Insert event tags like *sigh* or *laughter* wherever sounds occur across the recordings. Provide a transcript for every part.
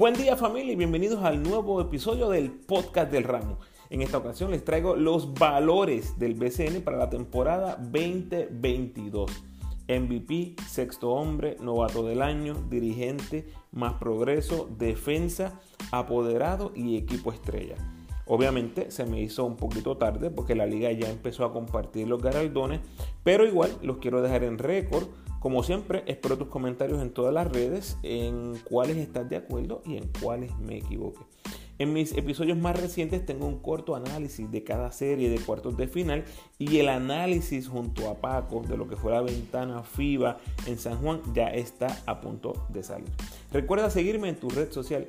Buen día familia y bienvenidos al nuevo episodio del podcast del ramo. En esta ocasión les traigo los valores del BCN para la temporada 2022. MVP, sexto hombre, novato del año, dirigente, más progreso, defensa, apoderado y equipo estrella. Obviamente se me hizo un poquito tarde porque la liga ya empezó a compartir los galardones, pero igual los quiero dejar en récord como siempre, espero tus comentarios en todas las redes, en cuáles estás de acuerdo y en cuáles me equivoqué. En mis episodios más recientes tengo un corto análisis de cada serie de cuartos de final y el análisis junto a Paco de lo que fue la ventana FIBA en San Juan ya está a punto de salir. Recuerda seguirme en tu red social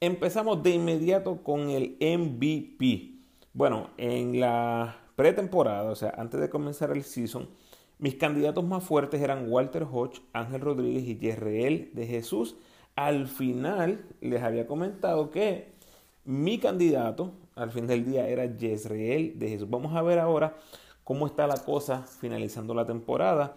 Empezamos de inmediato con el MVP. Bueno, en la pretemporada, o sea, antes de comenzar el season, mis candidatos más fuertes eran Walter Hodge, Ángel Rodríguez y Yerreel de Jesús. Al final les había comentado que mi candidato al fin del día era Yesreel de Jesús. Vamos a ver ahora cómo está la cosa finalizando la temporada.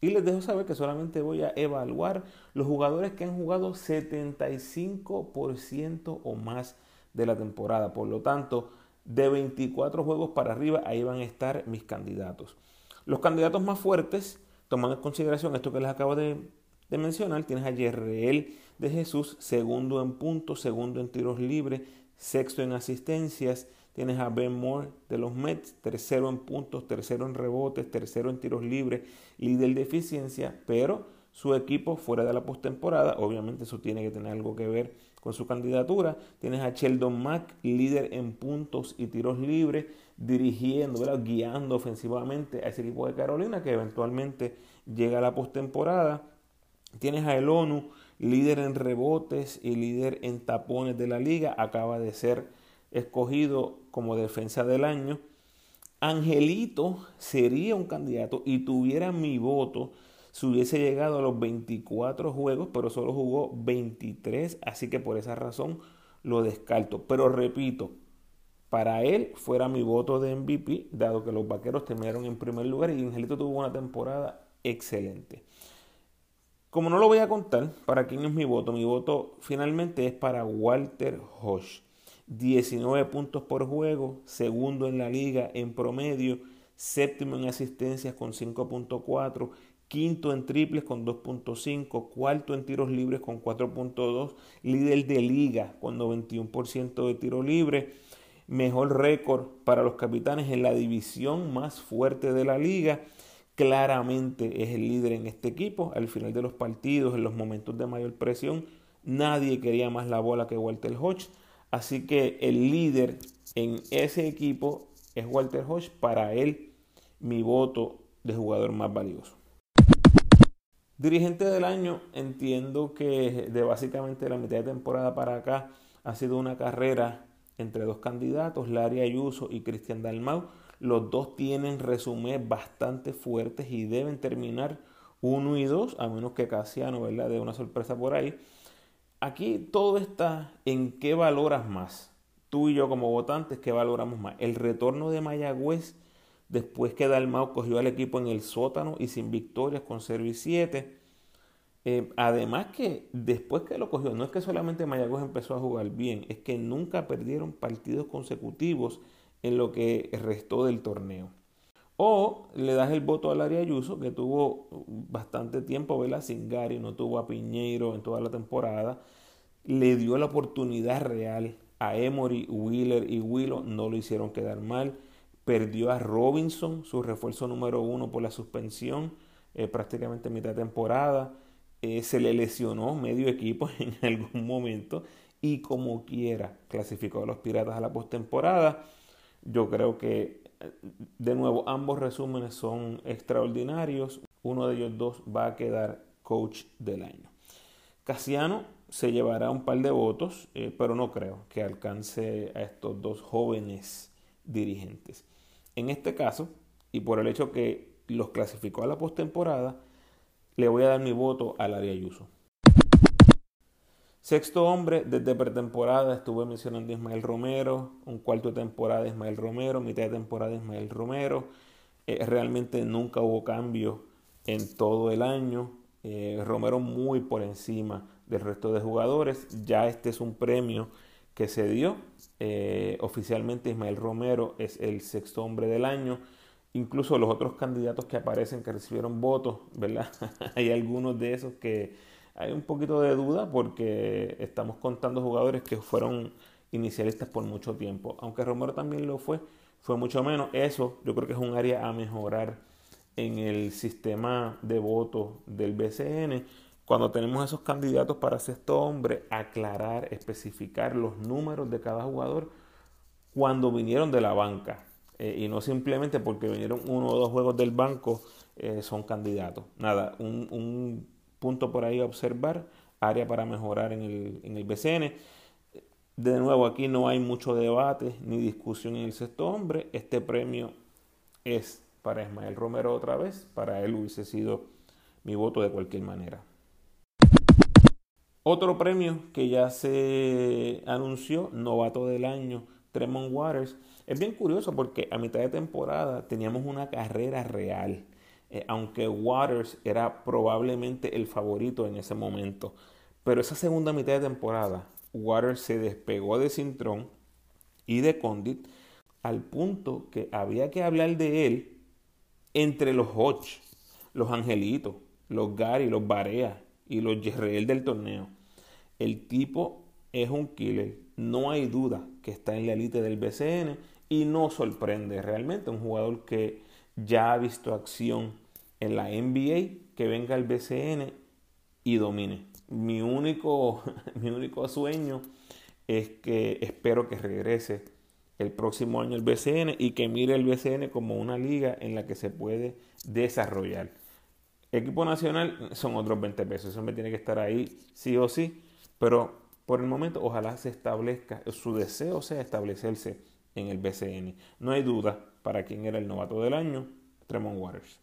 Y les dejo saber que solamente voy a evaluar los jugadores que han jugado 75% o más de la temporada. Por lo tanto, de 24 juegos para arriba, ahí van a estar mis candidatos. Los candidatos más fuertes, tomando en consideración esto que les acabo de, mencionar, tienes a Yerreel de Jesús, segundo en puntos, segundo en tiros libres, sexto en asistencias, Tienes a Ben Moore de los Mets, tercero en puntos, tercero en rebotes, tercero en tiros libres, líder de eficiencia, pero su equipo fuera de la postemporada, obviamente eso tiene que tener algo que ver con su candidatura. Tienes a Sheldon Mack, líder en puntos y tiros libres, dirigiendo, guiando ofensivamente a ese equipo de Carolina que eventualmente llega a la postemporada. Tienes a El ONU, líder en rebotes y líder en tapones de la liga, acaba de ser escogido como defensa del año, Angelito sería un candidato y tuviera mi voto si hubiese llegado a los 24 juegos, pero solo jugó 23, así que por esa razón lo descarto. Pero repito, para él fuera mi voto de MVP, dado que los vaqueros terminaron en primer lugar y Angelito tuvo una temporada excelente. Como no lo voy a contar, ¿para quién es mi voto? Mi voto finalmente es para Walter Hodge. 19 puntos por juego, segundo en la liga en promedio, séptimo en asistencias con 5.4, quinto en triples con 2.5, cuarto en tiros libres con 4.2, líder de liga con 91% de tiro libre, mejor récord para los capitanes en la división más fuerte de la liga. Claramente es el líder en este equipo. Al final de los partidos, en los momentos de mayor presión, nadie quería más la bola que Walter Hodge. Así que el líder en ese equipo es Walter Hodge. Para él, mi voto de jugador más valioso. Dirigente del año, entiendo que de básicamente la mitad de temporada para acá ha sido una carrera entre dos candidatos, Larry Ayuso y Cristian Dalmau. Los dos tienen resumen bastante fuertes y deben terminar uno y dos, a menos que Casiano, ¿verdad? De una sorpresa por ahí. Aquí todo está en qué valoras más. Tú y yo como votantes, ¿qué valoramos más? El retorno de Mayagüez después que Dalmau cogió al equipo en el sótano y sin victorias con 0 y 7. Eh, además que después que lo cogió, no es que solamente Mayagüez empezó a jugar bien, es que nunca perdieron partidos consecutivos en lo que restó del torneo. O le das el voto al área Ayuso, que tuvo bastante tiempo, ¿verdad? Sin Gary, no tuvo a Piñeiro en toda la temporada. Le dio la oportunidad real a Emory, Wheeler y Willow, no lo hicieron quedar mal. Perdió a Robinson, su refuerzo número uno por la suspensión, eh, prácticamente mitad de temporada. Eh, se le lesionó medio equipo *laughs* en algún momento y como quiera clasificó a los Piratas a la postemporada. Yo creo que de nuevo, ambos resúmenes son extraordinarios. Uno de ellos dos va a quedar coach del año. Casiano se llevará un par de votos, eh, pero no creo que alcance a estos dos jóvenes dirigentes. En este caso, y por el hecho que los clasificó a la postemporada, le voy a dar mi voto al área Ayuso. Sexto hombre, desde pretemporada estuve mencionando Ismael Romero, un cuarto de temporada Ismael Romero, mitad de temporada Ismael Romero. Eh, realmente nunca hubo cambio en todo el año. Eh, Romero muy por encima del resto de jugadores. Ya este es un premio que se dio. Eh, oficialmente Ismael Romero es el sexto hombre del año. Incluso los otros candidatos que aparecen que recibieron votos, ¿verdad? *laughs* hay algunos de esos que hay un poquito de duda porque estamos contando jugadores que fueron inicialistas por mucho tiempo. Aunque Romero también lo fue, fue mucho menos. Eso yo creo que es un área a mejorar en el sistema de voto del BCN cuando tenemos esos candidatos para sexto hombre, aclarar, especificar los números de cada jugador cuando vinieron de la banca. Eh, y no simplemente porque vinieron uno o dos juegos del banco eh, son candidatos. Nada, un, punto por ahí a observar, área para mejorar en el, en el BCN. De nuevo, aquí no hay mucho debate ni discusión en el sexto hombre. Este premio es para Ismael Romero otra vez. Para él hubiese sido mi voto de cualquier manera. Otro premio que ya se anunció, novato del año, Tremont Waters. Es bien curioso porque a mitad de temporada teníamos una carrera real, eh, aunque Waters era probablemente el favorito en ese momento. Pero esa segunda mitad de temporada, Waters se despegó de Cintrón y de Condit al punto que había que hablar de él entre los Hodge, los Angelitos, los Gary, los Barea y los Jerreel del torneo. El tipo es un killer, no hay duda que está en la élite del BCN y no sorprende realmente un jugador que ya ha visto acción en la NBA, que venga al BCN y domine. Mi único, *laughs* mi único sueño es que espero que regrese el próximo año el BCN y que mire el BCN como una liga en la que se puede desarrollar. Equipo nacional son otros 20 pesos, eso me tiene que estar ahí sí o sí pero por el momento, ojalá se establezca, su deseo sea establecerse en el BCN. No hay duda para quién era el novato del año, Tremont Waters.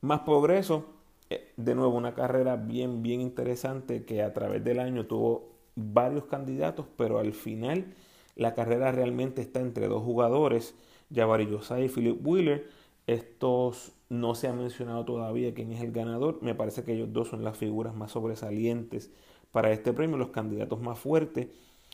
Más progreso, eh, de nuevo una carrera bien, bien interesante que a través del año tuvo varios candidatos, pero al final la carrera realmente está entre dos jugadores, Jabari Josai y Philip Wheeler. Estos no se ha mencionado todavía quién es el ganador. Me parece que ellos dos son las figuras más sobresalientes para este premio, los candidatos más fuertes.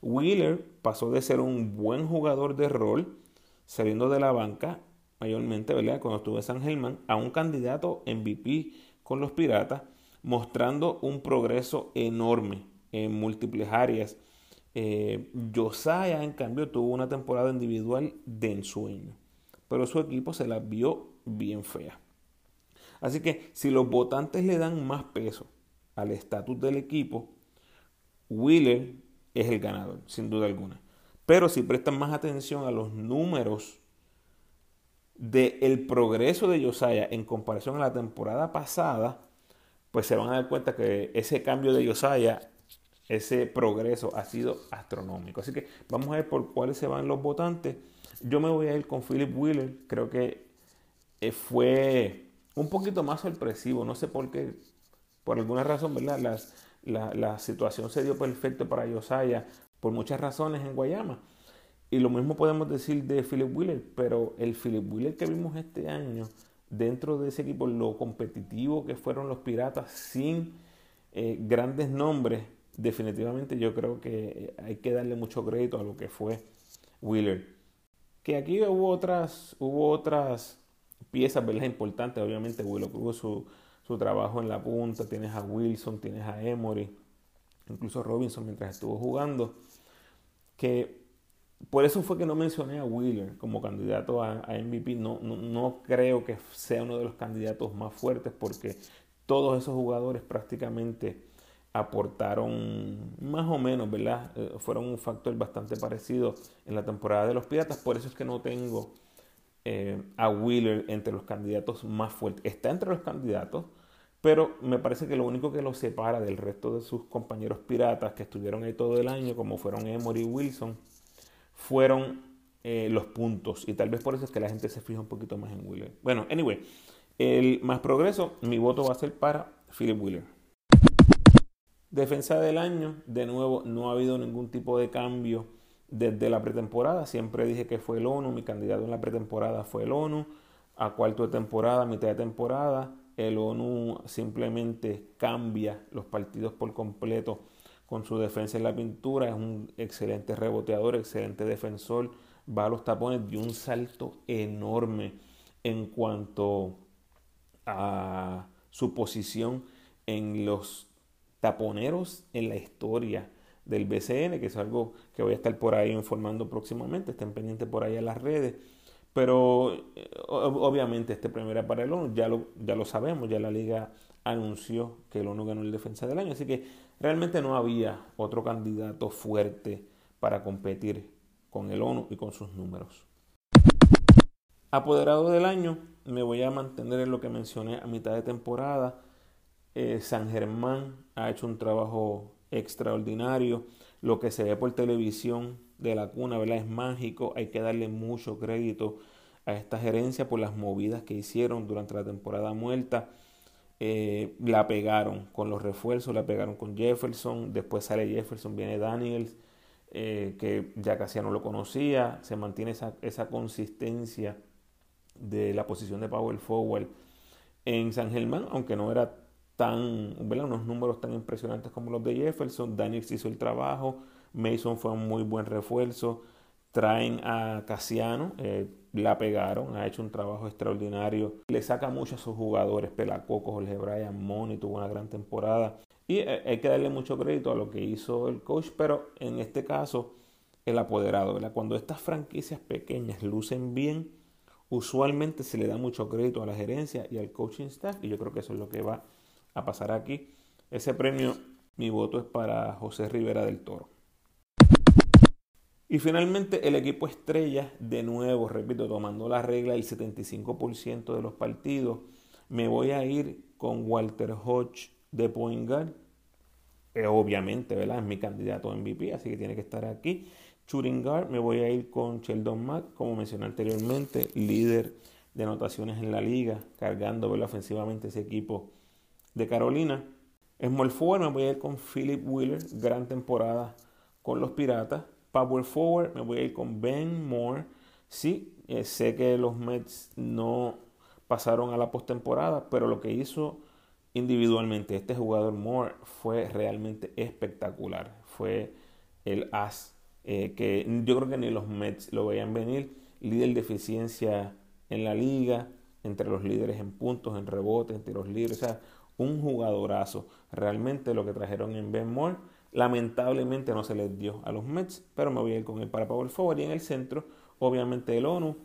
Wheeler pasó de ser un buen jugador de rol, saliendo de la banca, mayormente, ¿verdad? Cuando estuvo en San Germán, a un candidato MVP con los Piratas, mostrando un progreso enorme en múltiples áreas. Eh, Josiah, en cambio, tuvo una temporada individual de ensueño, pero su equipo se la vio bien fea. Así que si los votantes le dan más peso al estatus del equipo, Wheeler es el ganador, sin duda alguna. Pero si prestan más atención a los números del progreso de Josiah en comparación a la temporada pasada, pues se van a dar cuenta que ese cambio de Josiah, ese progreso ha sido astronómico. Así que vamos a ver por cuáles se van los votantes. Yo me voy a ir con Philip Wheeler. Creo que eh, fue un poquito más sorpresivo. No sé por qué, por alguna razón, ¿verdad? Las, la, situación se dio perfecto para Josiah por muchas razones en Guayama. Y lo mismo podemos decir de Philip Wheeler, pero el Philip Wheeler que vimos este año, dentro de ese equipo, lo competitivo que fueron los Piratas sin eh, grandes nombres, definitivamente yo creo que hay que darle mucho crédito a lo que fue Wheeler. Que aquí hubo otras, hubo otras piezas ¿verdad? importantes, obviamente Wheeler tuvo su, su trabajo en la punta, tienes a Wilson, tienes a Emory, incluso Robinson mientras estuvo jugando, que por eso fue que no mencioné a Wheeler como candidato a, MVP, no, no, creo que sea uno de los candidatos más fuertes porque todos esos jugadores prácticamente aportaron más o menos, ¿verdad? Eh, fueron un factor bastante parecido en la temporada de los Piratas, por eso es que no tengo eh, a Wheeler entre los candidatos más fuertes. Está entre los candidatos, pero me parece que lo único que lo separa del resto de sus compañeros piratas que estuvieron ahí todo el año, como fueron Emory y Wilson, fueron eh, los puntos. Y tal vez por eso es que la gente se fija un poquito más en Wheeler. Bueno, anyway, el más progreso, mi voto va a ser para Philip Wheeler. Defensa del año, de nuevo, no ha habido ningún tipo de cambio desde la pretemporada. Siempre dije que fue el ONU, mi candidato en la pretemporada fue el ONU. A cuarto de temporada, mitad de temporada, el ONU simplemente cambia los partidos por completo con su defensa en la pintura. Es un excelente reboteador, excelente defensor. Va a los tapones de un salto enorme en cuanto a su posición en los taponeros en la historia del BCN, que es algo que voy a estar por ahí informando próximamente. Estén pendientes por ahí en las redes. Pero eh, obviamente este premio era para el ONU, ya lo, ya lo sabemos, ya la liga anunció que el ONU ganó el defensa del año, así que realmente no había otro candidato fuerte para competir con el ONU y con sus números. Apoderado del año, me voy a mantener en lo que mencioné a mitad de temporada. Eh, San Germán ha hecho un trabajo extraordinario. Lo que se ve por televisión de la cuna, ¿verdad? Es mágico. Hay que darle mucho crédito a esta gerencia por las movidas que hicieron durante la temporada muerta. Eh, la pegaron con los refuerzos, la pegaron con Jefferson. Después sale Jefferson, viene Daniels, eh, que ya casi no lo conocía. Se mantiene esa, esa consistencia de la posición de Power Forward en San Germán, aunque no era tan, ¿verdad? unos números tan impresionantes como los de Jefferson. Daniels hizo el trabajo. Mason fue un muy buen refuerzo. Traen a Casiano, eh, la pegaron, ha hecho un trabajo extraordinario. Le saca mucho a sus jugadores, Pelacoco, Jorge Bryan, Moni tuvo una gran temporada. Y eh, hay que darle mucho crédito a lo que hizo el coach, pero en este caso, el apoderado. Cuando estas franquicias pequeñas lucen bien, usualmente se le da mucho crédito a la gerencia y al coaching staff, y yo creo que eso es lo que va a pasar aquí. Ese premio, mi voto es para José Rivera del Toro. Y finalmente el equipo estrella, de nuevo, repito, tomando la regla del 75% de los partidos, me voy a ir con Walter Hodge de Point Guard. obviamente, ¿verdad? Es mi candidato a MVP, así que tiene que estar aquí. Shooting Guard, me voy a ir con Sheldon Mack, como mencioné anteriormente, líder de anotaciones en la liga, cargando ofensivamente ese equipo de Carolina. Small Forward, me voy a ir con Philip Wheeler, gran temporada con los Piratas. Power forward, me voy a ir con Ben Moore. Sí, eh, sé que los Mets no pasaron a la postemporada, pero lo que hizo individualmente este jugador Moore fue realmente espectacular. Fue el as eh, que yo creo que ni los Mets lo veían venir. Líder de eficiencia en la liga, entre los líderes en puntos, en rebotes, entre los líderes. O sea, un jugadorazo. Realmente lo que trajeron en Ben Moore Lamentablemente no se les dio a los Mets, pero me voy a ir con el para Power Forward. Y en el centro, obviamente el ONU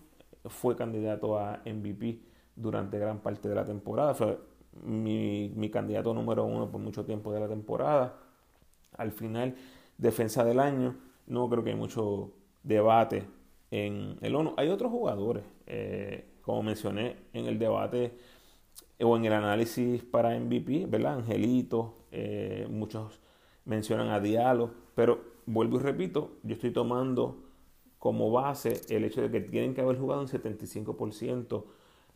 fue candidato a MVP durante gran parte de la temporada. Fue mi, mi candidato número uno por mucho tiempo de la temporada. Al final, defensa del año, no creo que hay mucho debate en el ONU. Hay otros jugadores, eh, como mencioné en el debate o en el análisis para MVP, ¿verdad? Angelito, eh, muchos mencionan a Diallo, pero vuelvo y repito, yo estoy tomando como base el hecho de que tienen que haber jugado un 75%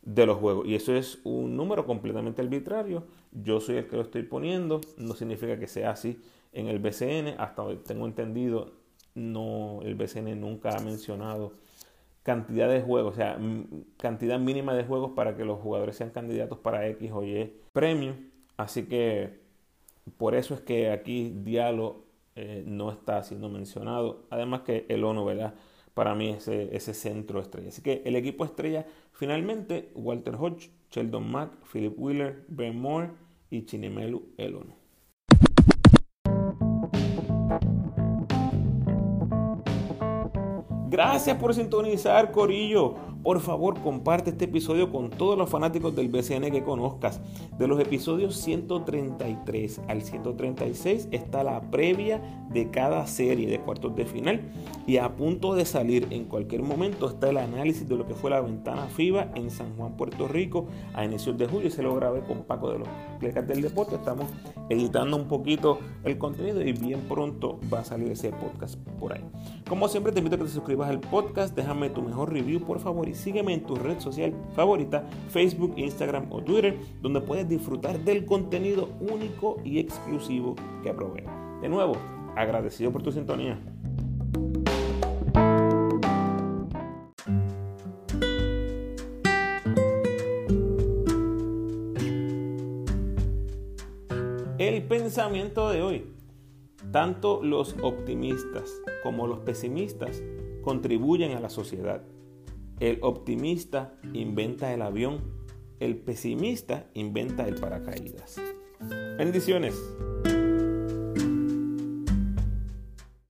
de los juegos. Y eso es un número completamente arbitrario. Yo soy el que lo estoy poniendo. No significa que sea así en el BCN. Hasta hoy tengo entendido, no, el BCN nunca ha mencionado cantidad de juegos, o sea, cantidad mínima de juegos para que los jugadores sean candidatos para X o Y premio. Así que por eso es que aquí Diallo eh, no está siendo mencionado. Además que el ONU. Para mí ese, ese centro estrella. Así que el equipo estrella finalmente Walter Hodge, Sheldon Mack, Philip Wheeler, Ben Moore y Chinemelu el ONU. Gracias por sintonizar, Corillo. Por favor, comparte este episodio con todos los fanáticos del BCN que conozcas. De los episodios 133 al 136 está la previa de cada serie de cuartos de final y a punto de salir en cualquier momento está el análisis de lo que fue la ventana FIBA en San Juan, Puerto Rico a inicios de julio se lo grabé con Paco de los Plecas del Deporte. Estamos editando un poquito el contenido y bien pronto va a salir ese podcast por ahí. Como siempre te invito a que te suscribas al podcast, déjame tu mejor review por favor y sígueme en tu red social favorita, Facebook, Instagram o Twitter, donde puedes disfrutar del contenido único y exclusivo que proveo. De nuevo, agradecido por tu sintonía. Pensamiento de hoy. Tanto los optimistas como los pesimistas contribuyen a la sociedad. El optimista inventa el avión, el pesimista inventa el paracaídas. Bendiciones.